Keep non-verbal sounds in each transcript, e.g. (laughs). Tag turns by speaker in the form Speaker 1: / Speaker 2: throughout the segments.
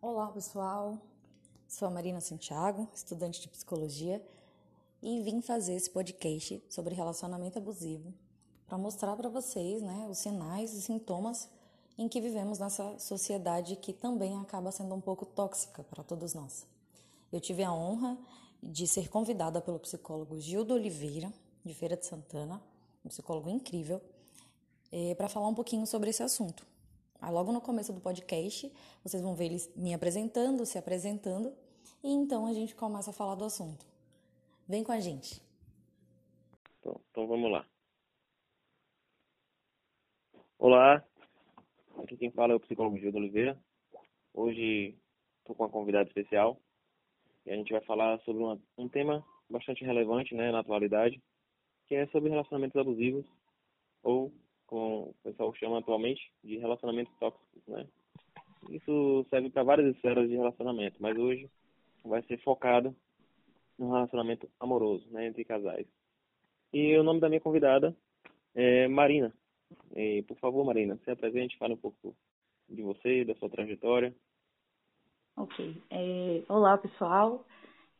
Speaker 1: Olá, pessoal. Sou a Marina Santiago, estudante de psicologia, e vim fazer esse podcast sobre relacionamento abusivo para mostrar para vocês, né, os sinais e sintomas em que vivemos nessa sociedade que também acaba sendo um pouco tóxica para todos nós. Eu tive a honra de ser convidada pelo psicólogo Gildo Oliveira, de Feira de Santana, um psicólogo incrível, é, para falar um pouquinho sobre esse assunto. Aí, logo no começo do podcast, vocês vão ver ele me apresentando, se apresentando, e então a gente começa a falar do assunto. Vem com a gente.
Speaker 2: Então, então vamos lá. Olá, aqui quem fala é o psicólogo Gildo Oliveira. Hoje estou com uma convidada especial e a gente vai falar sobre uma, um tema bastante relevante né, na atualidade, que é sobre relacionamentos abusivos ou como o pessoal chama atualmente, de relacionamentos tóxicos, né? Isso serve para várias esferas de relacionamento, mas hoje vai ser focado no relacionamento amoroso, né, entre casais. E o nome da minha convidada é Marina. E, por favor, Marina, se apresente, fale um pouco de você, da sua trajetória.
Speaker 3: Ok. É, olá, pessoal.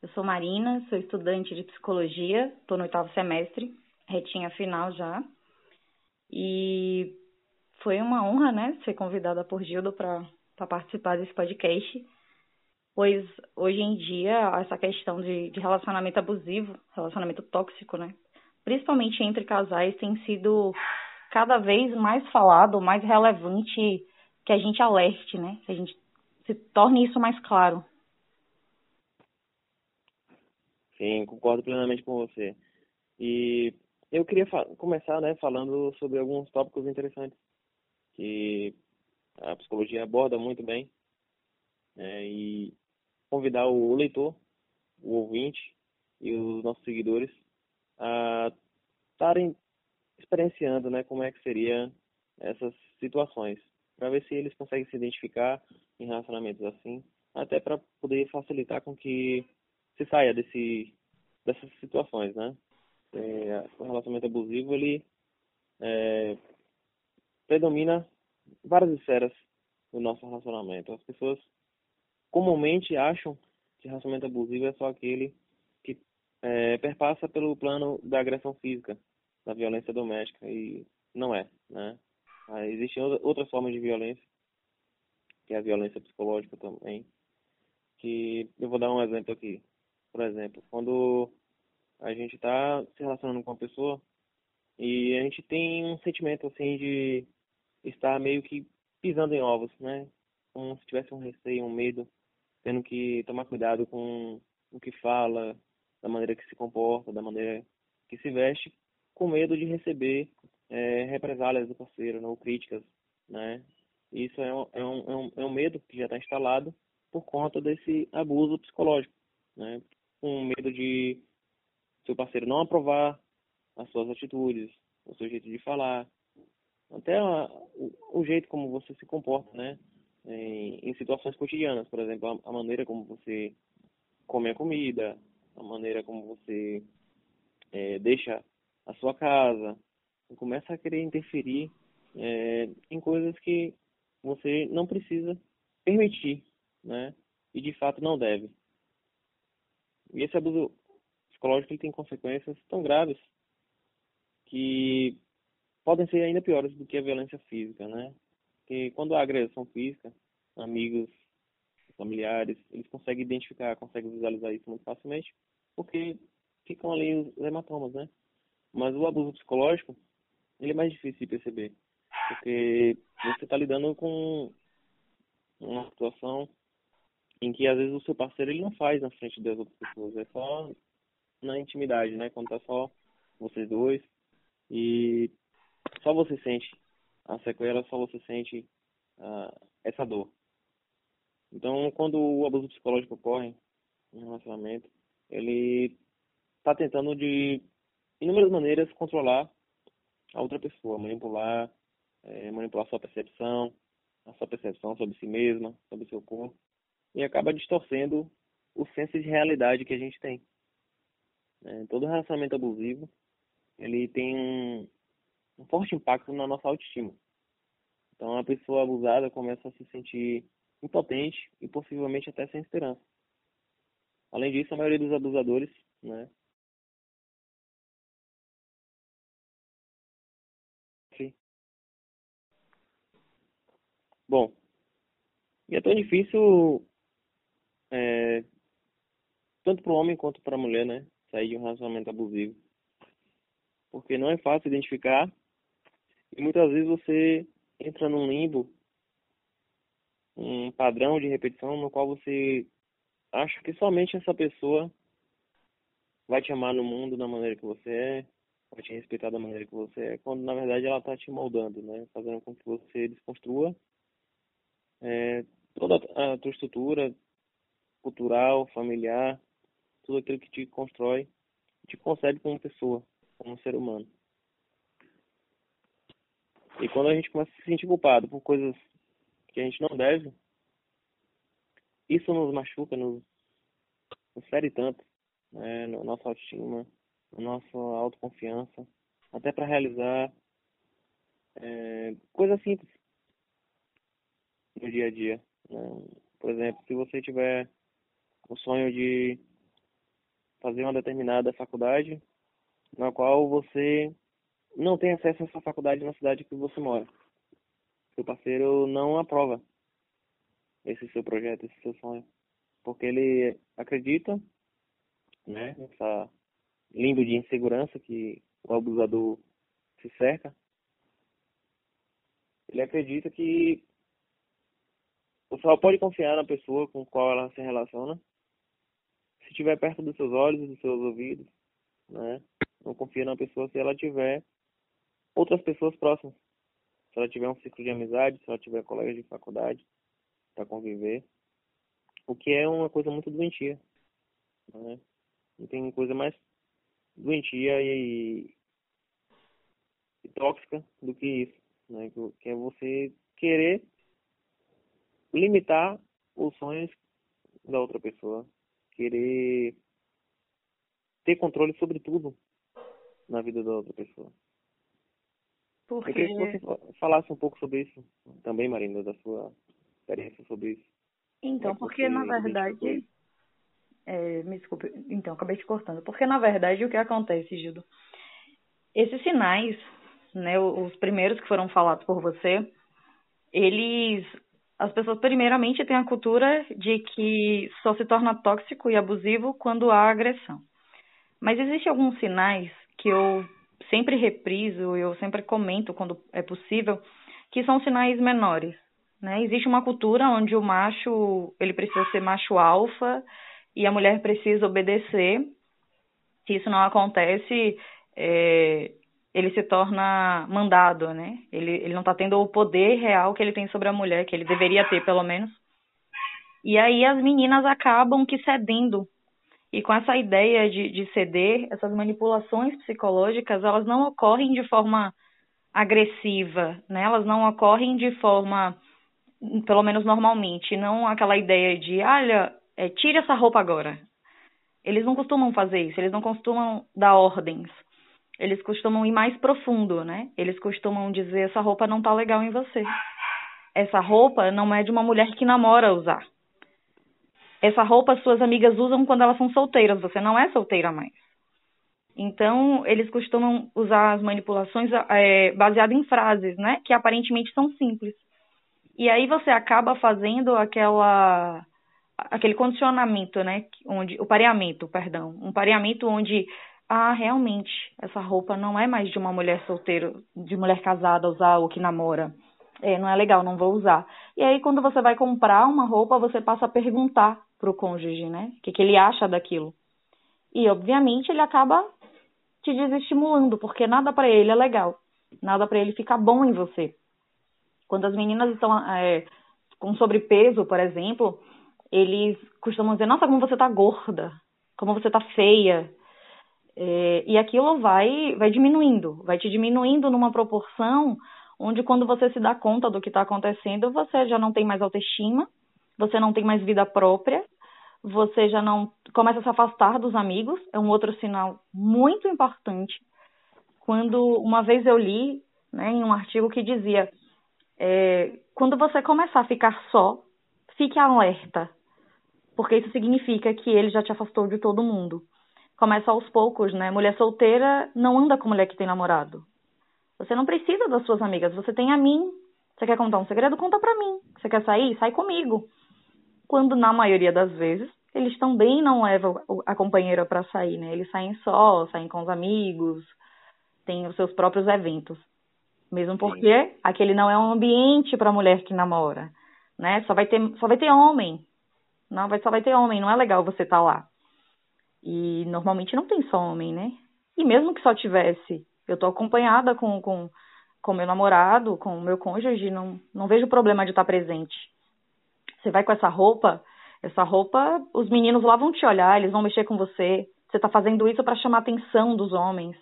Speaker 3: Eu sou Marina, sou estudante de psicologia, estou no oitavo semestre, retinha final já. E foi uma honra, né, ser convidada por Gildo para participar desse podcast, pois hoje em dia essa questão de, de relacionamento abusivo, relacionamento tóxico, né, principalmente entre casais, tem sido cada vez mais falado, mais relevante que a gente alerte, né, que a gente se torne isso mais claro.
Speaker 2: Sim, concordo plenamente com você. E eu queria começar né, falando sobre alguns tópicos interessantes que a psicologia aborda muito bem né, e convidar o leitor, o ouvinte e os nossos seguidores a estarem experienciando né, como é que seria essas situações, para ver se eles conseguem se identificar em relacionamentos assim, até para poder facilitar com que se saia desse, dessas situações, né? É, o relacionamento abusivo ele é, predomina várias esferas do nosso relacionamento. As pessoas comumente acham que relacionamento abusivo é só aquele que é, perpassa pelo plano da agressão física, da violência doméstica e não é, né? Existem outras formas de violência, que é a violência psicológica também, que eu vou dar um exemplo aqui. Por exemplo, quando a gente está se relacionando com uma pessoa e a gente tem um sentimento assim de estar meio que pisando em ovos, né? Como se tivesse um receio, um medo, tendo que tomar cuidado com o que fala, da maneira que se comporta, da maneira que se veste, com medo de receber é, represálias do parceiro, ou críticas, né? Isso é um, é um, é um, é um medo que já está instalado por conta desse abuso psicológico, né? Com medo de seu parceiro não aprovar as suas atitudes, o seu jeito de falar, até a, o, o, jeito como você se comporta, né? Em, em situações cotidianas, por exemplo, a, a, maneira como você come a comida, a maneira como você é, deixa a sua casa, começa a querer interferir é, em coisas que você não precisa permitir, né? E de fato não deve. E esse abuso psicológico ele tem consequências tão graves que podem ser ainda piores do que a violência física, né? Porque quando há agressão física, amigos, familiares, eles conseguem identificar, conseguem visualizar isso muito facilmente, porque ficam ali os hematomas, né? Mas o abuso psicológico, ele é mais difícil de perceber, porque você está lidando com uma situação em que às vezes o seu parceiro ele não faz na frente das outras pessoas, é só na intimidade, né? Quando tá só vocês dois e só você sente a sequela, só você sente uh, essa dor. Então, quando o abuso psicológico ocorre em um relacionamento, ele está tentando de inúmeras maneiras controlar a outra pessoa, manipular, é, manipular sua percepção, a sua percepção sobre si mesma, sobre seu corpo, e acaba distorcendo o senso de realidade que a gente tem. É, todo relacionamento abusivo ele tem um, um forte impacto na nossa autoestima. Então a pessoa abusada começa a se sentir impotente e possivelmente até sem esperança. Além disso, a maioria dos abusadores, né, Bom, e é tão difícil, é, tanto para o homem quanto para a mulher, né, sair de um relacionamento abusivo. Porque não é fácil identificar e muitas vezes você entra num limbo, um padrão de repetição no qual você acha que somente essa pessoa vai te amar no mundo da maneira que você é, vai te respeitar da maneira que você é, quando na verdade ela está te moldando, né? Fazendo com que você desconstrua é, toda a tua estrutura cultural, familiar, tudo aquilo que te constrói, te concebe como pessoa, como ser humano. E quando a gente começa a se sentir culpado por coisas que a gente não deve, isso nos machuca, nos, nos fere tanto, né, na nossa autoestima, na nossa autoconfiança, até para realizar é, coisas simples no dia a dia. Né? Por exemplo, se você tiver o sonho de fazer uma determinada faculdade, na qual você não tem acesso a essa faculdade na cidade que você mora. Seu parceiro não aprova esse seu projeto, esse seu sonho, porque ele acredita, né, nessa limbo de insegurança que o abusador se cerca. Ele acredita que você só pode confiar na pessoa com qual ela se relaciona se estiver perto dos seus olhos e dos seus ouvidos, né? Não confia na pessoa se ela tiver outras pessoas próximas. Se ela tiver um ciclo de amizade, se ela tiver colegas de faculdade para conviver. O que é uma coisa muito doentia. Né? Não tem coisa mais doentia e, e tóxica do que isso. Né? Que é você querer limitar os sonhos da outra pessoa. Querer ter controle sobre tudo na vida da outra pessoa. Porque... Eu queria que você falasse um pouco sobre isso também, Marina, da sua experiência sobre isso.
Speaker 3: Então, porque na verdade. É, me desculpe, então, acabei te cortando. Porque na verdade o que acontece, Gildo? Esses sinais, né, os primeiros que foram falados por você, eles. As pessoas, primeiramente, têm a cultura de que só se torna tóxico e abusivo quando há agressão. Mas existem alguns sinais que eu sempre repriso, eu sempre comento quando é possível, que são sinais menores. Né? Existe uma cultura onde o macho ele precisa ser macho alfa e a mulher precisa obedecer. Se isso não acontece, é, ele se torna mandado, né? Ele, ele não está tendo o poder real que ele tem sobre a mulher, que ele deveria ter, pelo menos. E aí as meninas acabam que cedendo e com essa ideia de, de ceder, essas manipulações psicológicas, elas não ocorrem de forma agressiva, né? Elas não ocorrem de forma, pelo menos normalmente, não aquela ideia de, olha, é, tire essa roupa agora. Eles não costumam fazer isso, eles não costumam dar ordens. Eles costumam ir mais profundo, né? Eles costumam dizer, essa roupa não tá legal em você. Essa roupa não é de uma mulher que namora usar essa roupa suas amigas usam quando elas são solteiras, você não é solteira mais. Então, eles costumam usar as manipulações é, baseadas em frases, né? Que aparentemente são simples. E aí você acaba fazendo aquela aquele condicionamento, né? Onde o pareamento, perdão, um pareamento onde ah, realmente essa roupa não é mais de uma mulher solteira, de mulher casada usar ou que namora. É, não é legal, não vou usar. E aí quando você vai comprar uma roupa, você passa a perguntar para o cônjuge, né? O que, que ele acha daquilo. E, obviamente, ele acaba te desestimulando, porque nada para ele é legal. Nada para ele fica bom em você. Quando as meninas estão é, com sobrepeso, por exemplo, eles costumam dizer: Nossa, como você tá gorda, como você tá feia. É, e aquilo vai, vai diminuindo, vai te diminuindo numa proporção onde, quando você se dá conta do que está acontecendo, você já não tem mais autoestima, você não tem mais vida própria, você já não começa a se afastar dos amigos, é um outro sinal muito importante. Quando uma vez eu li né, em um artigo que dizia: é, quando você começar a ficar só, fique alerta, porque isso significa que ele já te afastou de todo mundo. Começa aos poucos, né? Mulher solteira não anda com mulher que tem namorado. Você não precisa das suas amigas, você tem a mim. Você quer contar um segredo? Conta pra mim. Você quer sair? Sai comigo. Quando, na maioria das vezes, eles também não levam a companheira para sair, né? Eles saem só, saem com os amigos, têm os seus próprios eventos. Mesmo porque Sim. aquele não é um ambiente para mulher que namora, né? Só vai ter, só vai ter homem. Não, vai, só vai ter homem, não é legal você estar tá lá. E normalmente não tem só homem, né? E mesmo que só tivesse, eu tô acompanhada com com com meu namorado, com o meu cônjuge, não não vejo problema de estar presente. Você vai com essa roupa, essa roupa, os meninos lá vão te olhar, eles vão mexer com você. Você tá fazendo isso para chamar a atenção dos homens.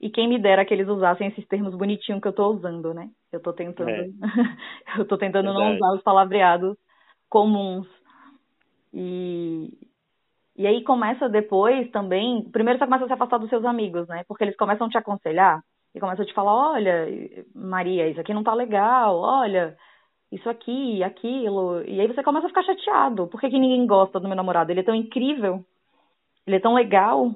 Speaker 3: E quem me dera que eles usassem esses termos bonitinhos que eu tô usando, né? Eu tô tentando, é. (laughs) eu tô tentando não usar os palavreados comuns. E, e aí começa depois também, primeiro você começa a se afastar dos seus amigos, né? Porque eles começam a te aconselhar e começam a te falar, olha, Maria, isso aqui não tá legal, olha, isso aqui, aquilo. E aí você começa a ficar chateado. Por que, que ninguém gosta do meu namorado? Ele é tão incrível, ele é tão legal.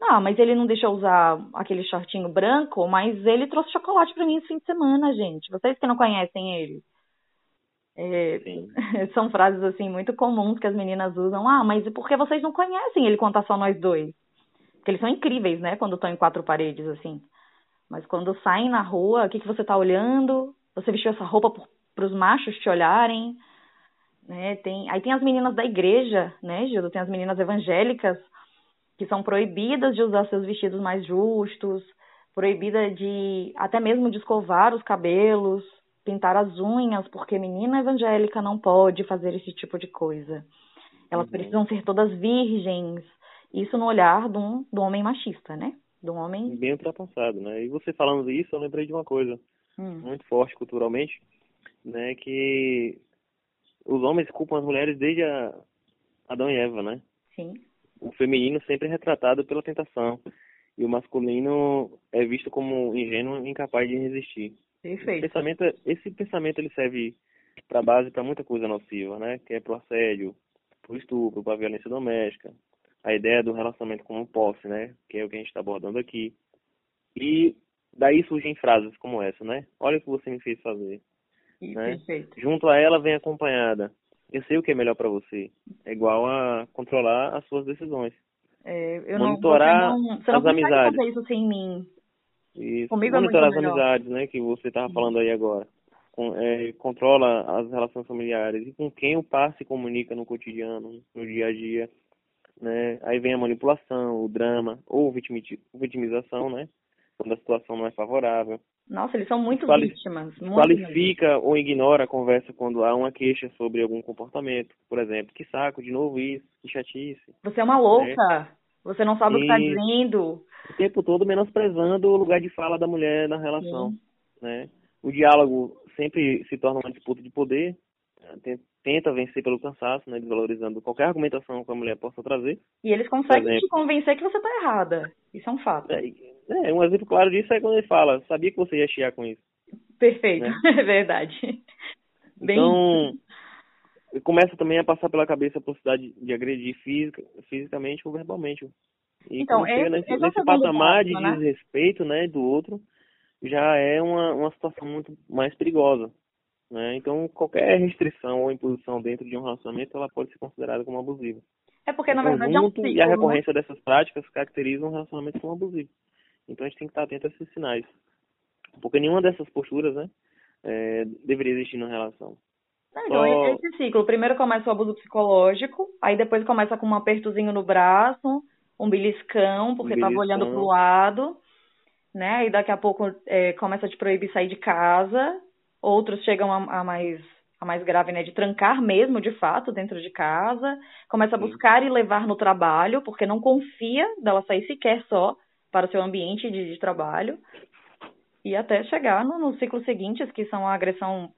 Speaker 3: Ah, mas ele não deixou usar aquele shortinho branco, mas ele trouxe chocolate para mim esse fim de semana, gente. Vocês que não conhecem ele. É, (laughs) são frases assim muito comuns que as meninas usam. Ah, mas por que vocês não conhecem ele tá só nós dois? Porque eles são incríveis, né? Quando estão em quatro paredes, assim. Mas quando saem na rua, o que, que você tá olhando? Você vestiu essa roupa para os machos te olharem? Né? Tem, aí tem as meninas da igreja, né, Gildo? Tem as meninas evangélicas que são proibidas de usar seus vestidos mais justos, proibida de até mesmo de escovar os cabelos, pintar as unhas, porque menina evangélica não pode fazer esse tipo de coisa. Elas uhum. precisam ser todas virgens. Isso no olhar de um, de um homem machista, né? De um homem.
Speaker 2: Bem ultrapassado, né? E você falando isso, eu lembrei de uma coisa hum. muito forte culturalmente, né? Que os homens culpam as mulheres desde a Adão e Eva, né?
Speaker 3: Sim
Speaker 2: o feminino sempre é retratado pela tentação e o masculino é visto como ingênuo e incapaz de resistir.
Speaker 3: Perfeito.
Speaker 2: Esse pensamento, esse pensamento ele serve para base para muita coisa nociva, né? Que é pro assédio, pro estupro, para violência doméstica, a ideia do relacionamento como posse, né? Que é o que a gente está abordando aqui. E daí surgem frases como essa, né? Olha o que você me fez fazer.
Speaker 3: né? Perfeito.
Speaker 2: Junto a ela vem acompanhada eu sei o que é melhor para você. É igual a controlar as suas decisões.
Speaker 3: É, eu
Speaker 2: monitorar
Speaker 3: não, você não, você não
Speaker 2: as amizades.
Speaker 3: fazer isso sem mim.
Speaker 2: Isso.
Speaker 3: Comigo é
Speaker 2: monitorar
Speaker 3: as
Speaker 2: melhor. amizades, né, que você estava falando aí agora. Com, é, controla as relações familiares e com quem o par se comunica no cotidiano, no dia a dia, né? Aí vem a manipulação, o drama ou vitimização, né? Quando a situação não é favorável.
Speaker 3: Nossa, eles são muito Quali vítimas. Muito
Speaker 2: qualifica ou ignora a conversa quando há uma queixa sobre algum comportamento. Por exemplo, que saco, de novo isso, que chatice.
Speaker 3: Você é uma louca. Né? Você não sabe e... o que está dizendo.
Speaker 2: O tempo todo menosprezando o lugar de fala da mulher na relação. Né? O diálogo sempre se torna uma disputa de poder. Tenta vencer pelo cansaço, né? desvalorizando qualquer argumentação que a mulher possa trazer.
Speaker 3: E eles conseguem te convencer que você está errada. Isso é um fato.
Speaker 2: É, é, um exemplo claro disso é quando ele fala, sabia que você ia chiar com isso.
Speaker 3: Perfeito, né? (laughs) é verdade.
Speaker 2: Bem... Começa também a passar pela cabeça a possibilidade de agredir física, fisicamente ou verbalmente. E
Speaker 3: então, é,
Speaker 2: nesse, nesse patamar de né? desrespeito né, do outro, já é uma, uma situação muito mais perigosa. Né? Então, qualquer restrição ou imposição dentro de um relacionamento, ela pode ser considerada como abusiva.
Speaker 3: É porque, na verdade, é um ciclo,
Speaker 2: E a né? recorrência né? dessas práticas caracteriza um relacionamento como abusivo. Então a gente tem que estar atento a esses sinais. Porque nenhuma dessas posturas, né, é, deveria existir na relação.
Speaker 3: Então, Só... esse ciclo. Primeiro começa o abuso psicológico, aí depois começa com um apertozinho no braço, um beliscão, porque um beliscão. olhando pro lado, né? E daqui a pouco é, começa a te proibir sair de casa. Outros chegam a, a, mais a mais grave, né? De trancar mesmo, de fato, dentro de casa. Começa a buscar Sim. e levar no trabalho, porque não confia dela sair sequer só para o seu ambiente de, de trabalho e até chegar no, no ciclo seguinte, que são a agressão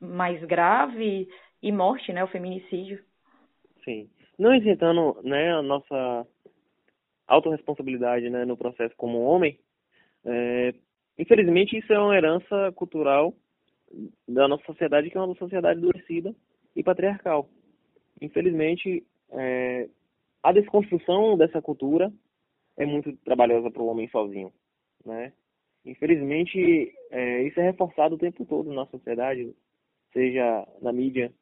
Speaker 3: mais grave e morte, né, o feminicídio.
Speaker 2: Sim. Não isentando, né, a nossa autorresponsabilidade, né, no processo como homem, é, infelizmente isso é uma herança cultural da nossa sociedade, que é uma sociedade adoecida, e patriarcal. Infelizmente, é, a desconstrução dessa cultura é muito trabalhosa para o homem sozinho, né? Infelizmente, é, isso é reforçado o tempo todo na sociedade, seja na mídia,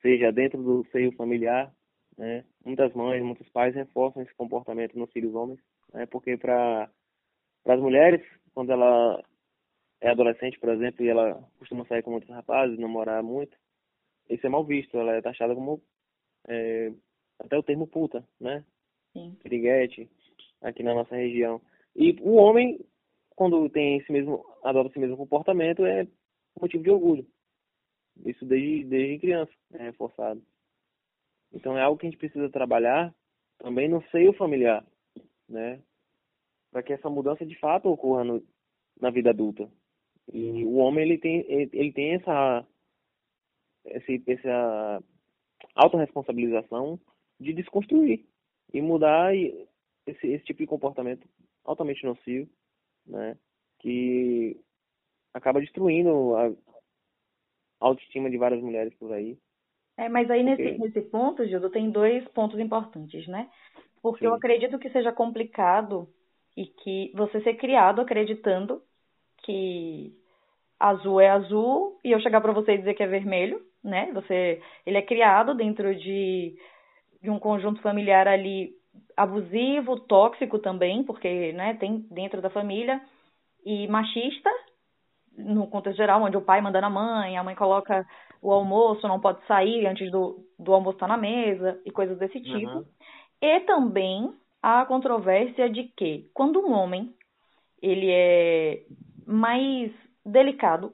Speaker 2: seja dentro do seio familiar, né? Muitas mães, muitos pais reforçam esse comportamento nos filhos homens, né? Porque para as mulheres, quando ela é adolescente, por exemplo, e ela costuma sair com muitos rapazes, namorar muito, isso é mal visto. Ela é taxada como é, até o termo puta, né?
Speaker 3: Sim.
Speaker 2: Piriguete, aqui na nossa região. E o homem, quando tem esse mesmo, adota esse mesmo comportamento, é motivo de orgulho. Isso desde, desde criança é reforçado. Então é algo que a gente precisa trabalhar também no seio familiar, né? Para que essa mudança de fato ocorra no, na vida adulta. E o homem ele tem ele, ele tem essa esse, essa autorresponsabilização de desconstruir e mudar esse, esse tipo de comportamento altamente nocivo, né? Que acaba destruindo a autoestima de várias mulheres por aí.
Speaker 3: É, mas aí nesse, okay. nesse ponto, Gildo, tem dois pontos importantes, né? Porque Sim. eu acredito que seja complicado e que você ser criado acreditando que azul é azul e eu chegar para você e dizer que é vermelho, né? Você, ele é criado dentro de, de um conjunto familiar ali abusivo, tóxico também, porque, né, tem dentro da família e machista, no contexto geral, onde o pai manda na mãe, a mãe coloca o almoço, não pode sair antes do, do almoço estar tá na mesa e coisas desse tipo. Uhum. E também a controvérsia de que quando um homem ele é mais delicado,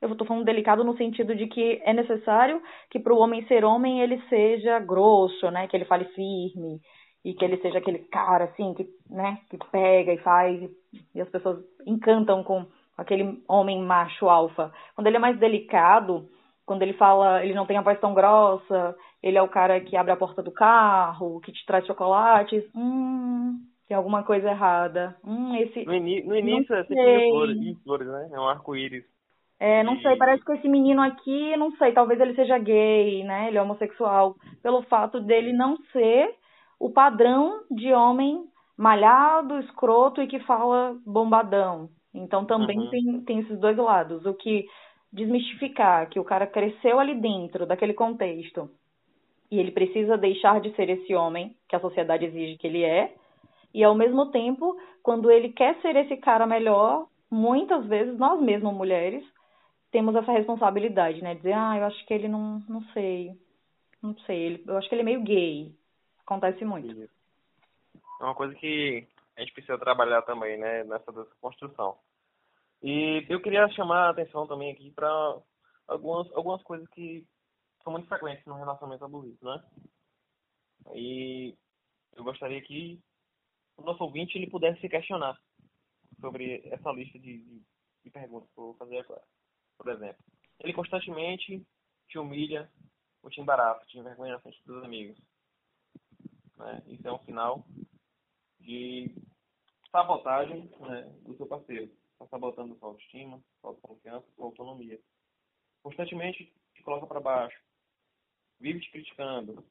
Speaker 3: eu estou falando delicado no sentido de que é necessário que para o homem ser homem ele seja grosso, né, que ele fale firme e que ele seja aquele cara assim que, né, que pega e faz e as pessoas encantam com aquele homem macho alfa. Quando ele é mais delicado, quando ele fala, ele não tem a voz tão grossa, ele é o cara que abre a porta do carro, que te traz chocolates, hum, tem alguma coisa errada. Hum, esse.
Speaker 2: No, no início é sempre flores, flores, né? É um arco-íris.
Speaker 3: É, não e... sei, parece que esse menino aqui, não sei, talvez ele seja gay, né? Ele é homossexual, pelo fato dele não ser o padrão de homem malhado, escroto e que fala bombadão. Então também uhum. tem, tem esses dois lados. O que desmistificar que o cara cresceu ali dentro daquele contexto e ele precisa deixar de ser esse homem que a sociedade exige que ele é, e ao mesmo tempo, quando ele quer ser esse cara melhor, muitas vezes nós mesmas mulheres temos essa responsabilidade, né? Dizer, ah, eu acho que ele não, não sei, não sei, ele, eu acho que ele é meio gay. Acontece muito.
Speaker 2: É uma coisa que a gente precisa trabalhar também, né, nessa construção. E eu queria chamar a atenção também aqui para algumas, algumas coisas que são muito frequentes no relacionamento abusivo, né? E eu gostaria que o nosso ouvinte ele pudesse se questionar sobre essa lista de, de, de perguntas que eu vou fazer agora. Por exemplo, ele constantemente te humilha ou te embaraça, te envergonha na frente dos amigos. Né? Isso é um sinal de sabotagem né, do seu parceiro está sabotando sua autoestima, sua autoconfiança, sua autonomia. Constantemente te coloca para baixo, vive te criticando,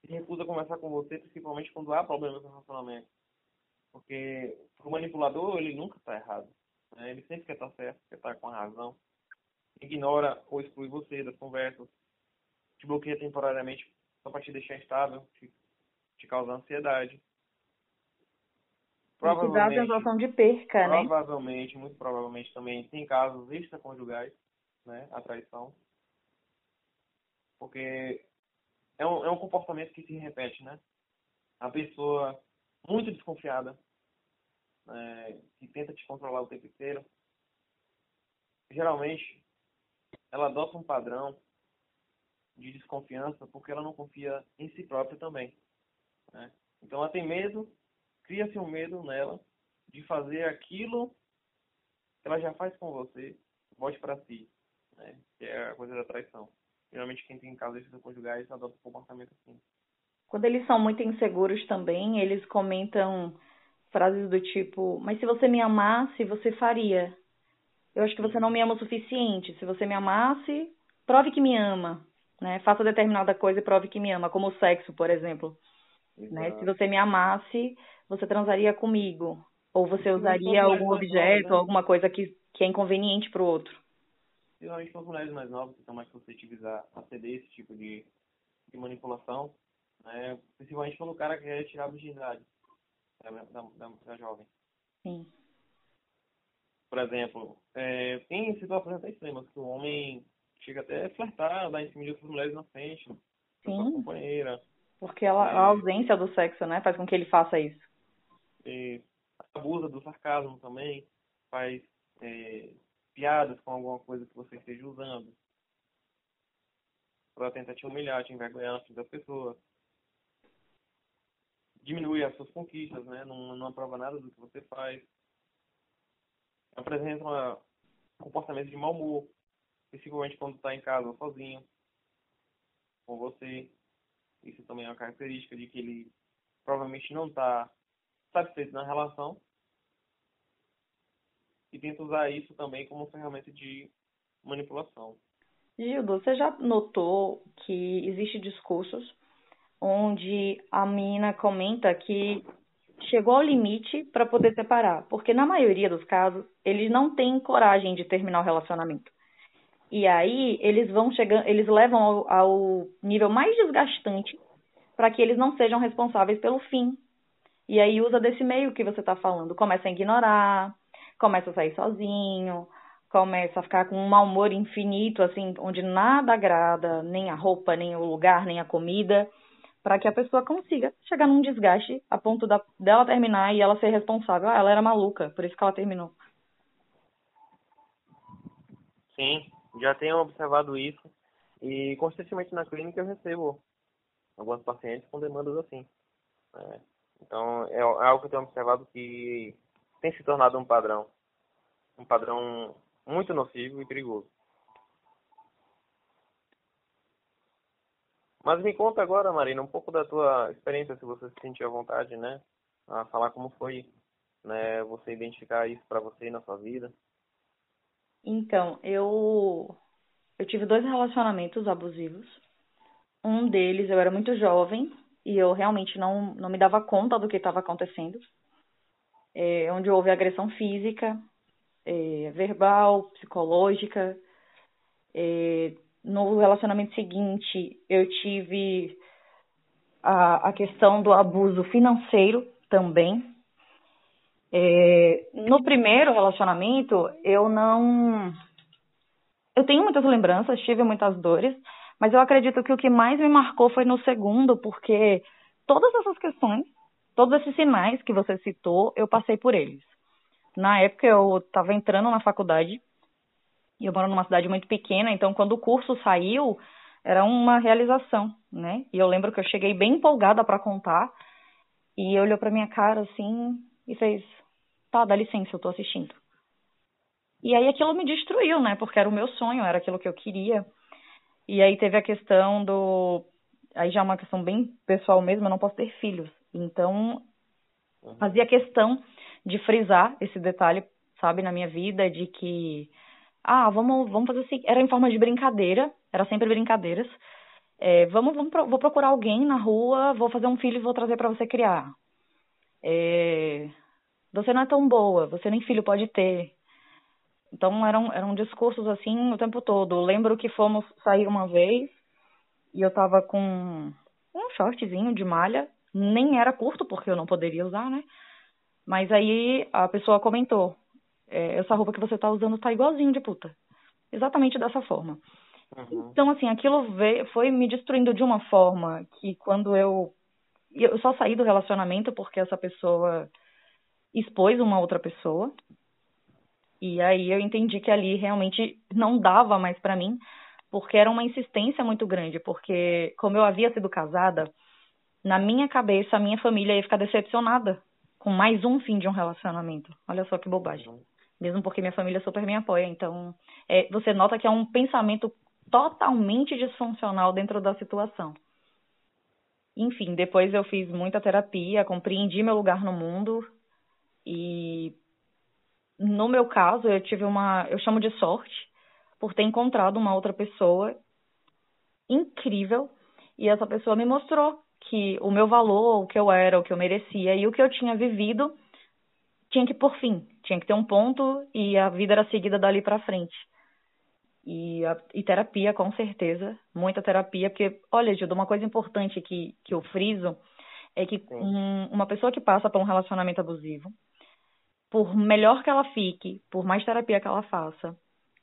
Speaker 2: se recusa a conversar com você, principalmente quando há problemas no relacionamento. Porque o manipulador, ele nunca está errado. Né? Ele sempre quer estar tá certo, quer estar tá com a razão. Ignora ou exclui você das conversas, te bloqueia temporariamente só para te deixar instável, te, te causar ansiedade.
Speaker 3: Provavelmente, a de perca,
Speaker 2: né? Provavelmente, muito provavelmente também tem casos extraconjugais, né? A traição. Porque é um, é um comportamento que se repete, né? A pessoa muito desconfiada, né, que tenta te controlar o tempo inteiro, geralmente ela adota um padrão de desconfiança porque ela não confia em si própria também. Né? Então ela tem medo cria-se um medo nela de fazer aquilo que ela já faz com você, volte para si, né? que é a coisa da traição. Geralmente quem tem casas conjugais adota um comportamento assim.
Speaker 3: Quando eles são muito inseguros também, eles comentam frases do tipo: Mas se você me amasse, você faria. Eu acho que você não me ama o suficiente. Se você me amasse, prove que me ama. né? Faça determinada coisa e prove que me ama, como o sexo, por exemplo. Né? Se você me amasse, você transaria comigo. Ou você usaria algum objeto, né? alguma coisa que, que é inconveniente para o outro.
Speaker 2: Principalmente para as mulheres mais novas que estão mais suscetíveis a, a ceder esse tipo de, de manipulação, né? principalmente quando o cara quer tirar a virgindade da, da, da jovem.
Speaker 3: Sim.
Speaker 2: Por exemplo, é, tem situações até extremas que o homem chega até a flertar, dar em cima de outras mulheres inocentes, sua companheira.
Speaker 3: Porque ela, é, a ausência do sexo, né, faz com que ele faça isso.
Speaker 2: E abusa do sarcasmo também, faz é, piadas com alguma coisa que você esteja usando para tentar te humilhar, te envergonhar na frente das pessoas. Diminui as suas conquistas, né? Não, não aprova nada do que você faz. Apresenta um comportamento de mau humor, principalmente quando está em casa sozinho, com você. Isso também é uma característica de que ele provavelmente não está satisfeito na relação e tenta usar isso também como ferramenta de manipulação.
Speaker 3: Gildo, você já notou que existe discursos onde a menina comenta que chegou ao limite para poder separar, porque na maioria dos casos eles não têm coragem de terminar o relacionamento. E aí eles vão chegando, eles levam ao, ao nível mais desgastante para que eles não sejam responsáveis pelo fim. E aí usa desse meio que você está falando, começa a ignorar, começa a sair sozinho, começa a ficar com um mau humor infinito, assim, onde nada agrada, nem a roupa, nem o lugar, nem a comida, para que a pessoa consiga chegar num desgaste a ponto da, dela terminar e ela ser responsável. Ah, ela era maluca, por isso que ela terminou.
Speaker 2: Sim, já tenho observado isso e constantemente na clínica eu recebo alguns pacientes com demandas assim. Né? Então é, é algo que eu tenho observado que tem se tornado um padrão, um padrão muito nocivo e perigoso. Mas me conta agora, Marina, um pouco da tua experiência, se você se sentir à vontade, né, a falar como foi, né, você identificar isso para você na sua vida.
Speaker 3: Então, eu eu tive dois relacionamentos abusivos. Um deles eu era muito jovem e eu realmente não não me dava conta do que estava acontecendo. É, onde houve agressão física, é, verbal, psicológica. É, no relacionamento seguinte, eu tive a, a questão do abuso financeiro também. É, no primeiro relacionamento, eu não. Eu tenho muitas lembranças, tive muitas dores, mas eu acredito que o que mais me marcou foi no segundo, porque todas essas questões, todos esses sinais que você citou, eu passei por eles. Na época eu estava entrando na faculdade e eu moro numa cidade muito pequena, então quando o curso saiu, era uma realização, né? E eu lembro que eu cheguei bem empolgada para contar e olhou para minha cara assim e fez: "Tá, dá licença, eu tô assistindo". E aí aquilo me destruiu, né? Porque era o meu sonho, era aquilo que eu queria. E aí teve a questão do aí já é uma questão bem pessoal mesmo, eu não posso ter filhos. Então, fazia questão de frisar esse detalhe, sabe, na minha vida, de que ah, vamos, vamos fazer assim. Era em forma de brincadeira, era sempre brincadeiras. É, vamos, vamos, vou procurar alguém na rua, vou fazer um filho e vou trazer para você criar. É, você não é tão boa, você nem filho pode ter. Então eram, eram discursos assim o tempo todo. Eu lembro que fomos sair uma vez e eu tava com um shortzinho de malha, nem era curto porque eu não poderia usar, né? Mas aí a pessoa comentou: é, essa roupa que você tá usando tá igualzinho de puta. Exatamente dessa forma. Uhum. Então, assim, aquilo veio, foi me destruindo de uma forma que quando eu. Eu só saí do relacionamento porque essa pessoa expôs uma outra pessoa. E aí eu entendi que ali realmente não dava mais para mim, porque era uma insistência muito grande. Porque, como eu havia sido casada, na minha cabeça, a minha família ia ficar decepcionada com mais um fim de um relacionamento. Olha só que bobagem. Uhum mesmo porque minha família super me apoia. Então, é, você nota que é um pensamento totalmente disfuncional dentro da situação. Enfim, depois eu fiz muita terapia, compreendi meu lugar no mundo e no meu caso eu tive uma, eu chamo de sorte por ter encontrado uma outra pessoa incrível e essa pessoa me mostrou que o meu valor, o que eu era, o que eu merecia e o que eu tinha vivido tinha que por fim, tinha que ter um ponto e a vida era seguida dali para frente. E, a, e terapia, com certeza, muita terapia, porque, olha, Gilda, uma coisa importante que, que eu friso é que um, uma pessoa que passa por um relacionamento abusivo, por melhor que ela fique, por mais terapia que ela faça,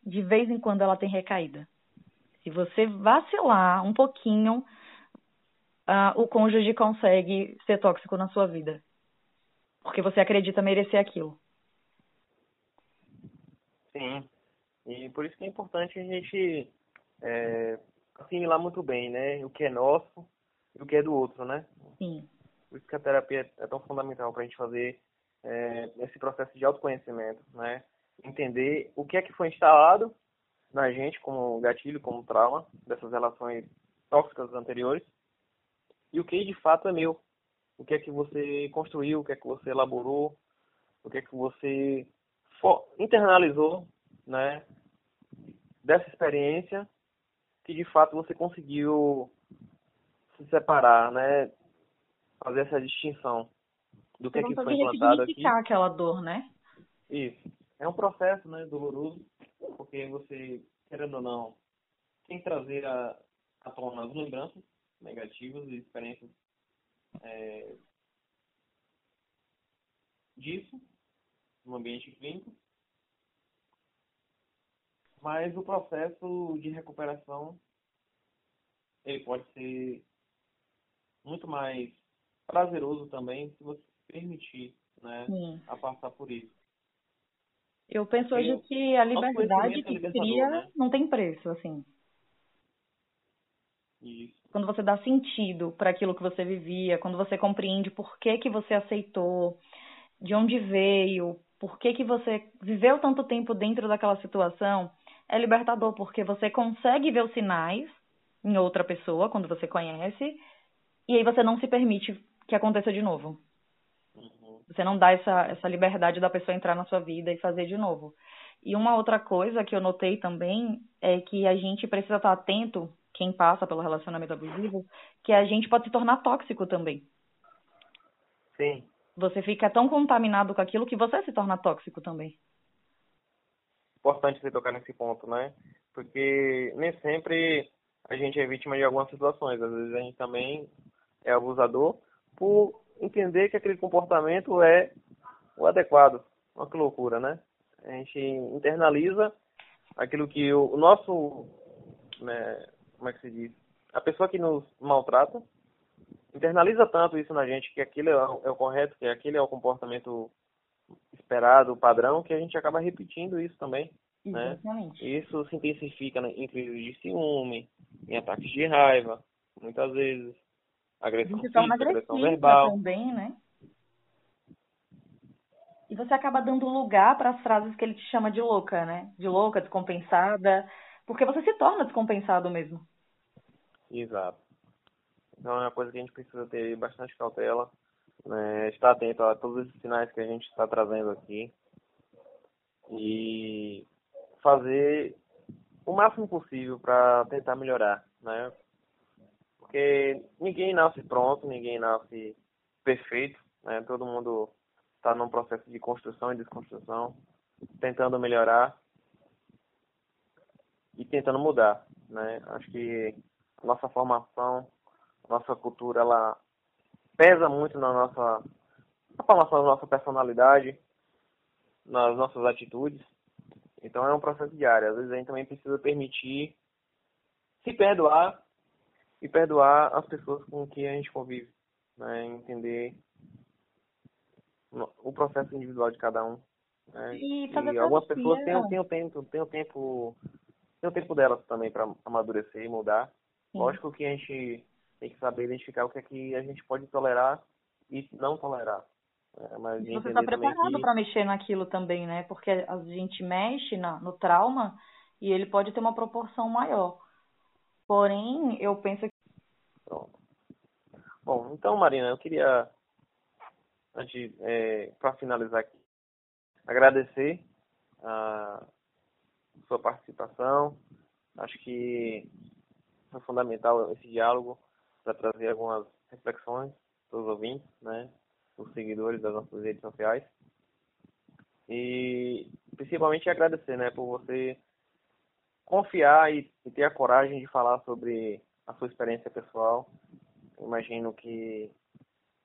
Speaker 3: de vez em quando ela tem recaída. Se você vacilar um pouquinho, uh, o cônjuge consegue ser tóxico na sua vida. Porque você acredita merecer aquilo.
Speaker 2: Sim. E por isso que é importante a gente é, assimilar muito bem, né? O que é nosso e o que é do outro, né?
Speaker 3: Sim.
Speaker 2: Por isso que a terapia é tão fundamental para a gente fazer é, esse processo de autoconhecimento, né? Entender o que é que foi instalado na gente como gatilho, como trauma dessas relações tóxicas anteriores e o que de fato é meu. O que é que você construiu, o que é que você elaborou, o que é que você internalizou, né, dessa experiência que de fato você conseguiu se separar, né, fazer essa distinção do que, é que foi implantado aqui.
Speaker 3: aquela dor, né?
Speaker 2: Isso. É um processo, né, doloroso, porque você, querendo ou não, tem que trazer a, a tona as lembranças negativas e experiências é, disso no ambiente clínico. Mas o processo de recuperação ele pode ser muito mais prazeroso também se você permitir né, a passar por isso.
Speaker 3: Eu penso Porque hoje que a liberdade que cria né? não tem preço, assim.
Speaker 2: Isso.
Speaker 3: Quando você dá sentido para aquilo que você vivia, quando você compreende por que que você aceitou, de onde veio, por que que você viveu tanto tempo dentro daquela situação, é libertador, porque você consegue ver os sinais em outra pessoa, quando você conhece, e aí você não se permite que aconteça de novo.
Speaker 2: Uhum.
Speaker 3: Você não dá essa, essa liberdade da pessoa entrar na sua vida e fazer de novo. E uma outra coisa que eu notei também é que a gente precisa estar atento, quem passa pelo relacionamento abusivo, que a gente pode se tornar tóxico também.
Speaker 2: Sim.
Speaker 3: Você fica tão contaminado com aquilo que você se torna tóxico também.
Speaker 2: Importante você tocar nesse ponto, né? Porque nem sempre a gente é vítima de algumas situações. Às vezes a gente também é abusador por entender que aquele comportamento é o adequado. Olha que loucura, né? A gente internaliza aquilo que o, o nosso, né, como é que se diz? A pessoa que nos maltrata internaliza tanto isso na gente que aquilo é, é o correto, que aquele é o comportamento esperado, padrão, que a gente acaba repetindo isso também. Né? Isso se intensifica né, em crises de ciúme, em ataques de raiva, muitas vezes. Agressão física, agressão verbal.
Speaker 3: também, né? E você acaba dando lugar para as frases que ele te chama de louca, né? De louca, descompensada, porque você se torna descompensado mesmo.
Speaker 2: Exato. Então é uma coisa que a gente precisa ter bastante cautela, né? estar atento a todos esses sinais que a gente está trazendo aqui e fazer o máximo possível para tentar melhorar, né? Porque ninguém nasce pronto, ninguém nasce perfeito, né? Todo mundo está num processo de construção e desconstrução, tentando melhorar e tentando mudar, né? Acho que nossa formação, nossa cultura, ela pesa muito na nossa na formação da nossa personalidade, nas nossas atitudes então é um processo diário. Às vezes a gente também precisa permitir se perdoar e perdoar as pessoas com quem a gente convive. Né? Entender o processo individual de cada um. Né?
Speaker 3: E,
Speaker 2: e algumas pessoas têm, têm o tempo, têm o tempo, têm o tempo delas também para amadurecer e mudar. Sim. Lógico que a gente tem que saber identificar o que é que a gente pode tolerar e não tolerar.
Speaker 3: É, mas você está preparado que... para mexer naquilo também, né? Porque a gente mexe na, no trauma e ele pode ter uma proporção maior. Porém, eu penso que.
Speaker 2: Pronto. Bom, então, Marina, eu queria, antes, é, para finalizar aqui, agradecer a sua participação. Acho que é fundamental esse diálogo para trazer algumas reflexões para os ouvintes, né, os seguidores das nossas redes sociais. E principalmente agradecer, né, por você confiar e, e ter a coragem de falar sobre a sua experiência pessoal. Imagino que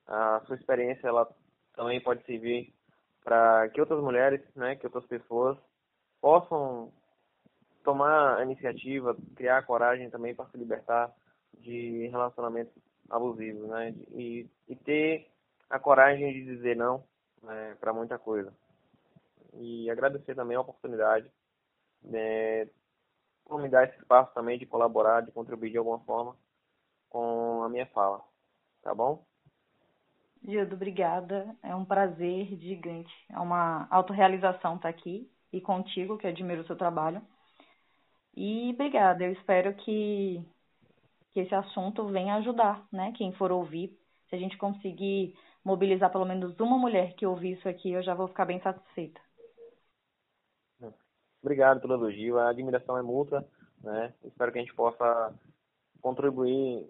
Speaker 2: a sua experiência ela também pode servir para que outras mulheres, né, que outras pessoas possam tomar a iniciativa, criar a coragem também para se libertar de relacionamentos abusivos, né, e, e ter a coragem de dizer não né, para muita coisa. E agradecer também a oportunidade né, por me dar esse espaço também de colaborar, de contribuir de alguma forma com a minha fala. Tá bom?
Speaker 3: Gildo, obrigada. É um prazer gigante. É uma autorrealização estar aqui e contigo, que admiro o seu trabalho. E obrigada. Eu espero que, que esse assunto venha ajudar, né? Quem for ouvir. Se a gente conseguir mobilizar pelo menos uma mulher que ouvir isso aqui, eu já vou ficar bem satisfeita.
Speaker 2: Obrigado pelo elogio. A admiração é mútua, né? Espero que a gente possa contribuir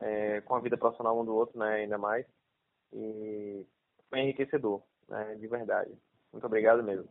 Speaker 2: é, com a vida profissional um do outro, né? Ainda mais. E foi enriquecedor, né? De verdade. Muito obrigado mesmo.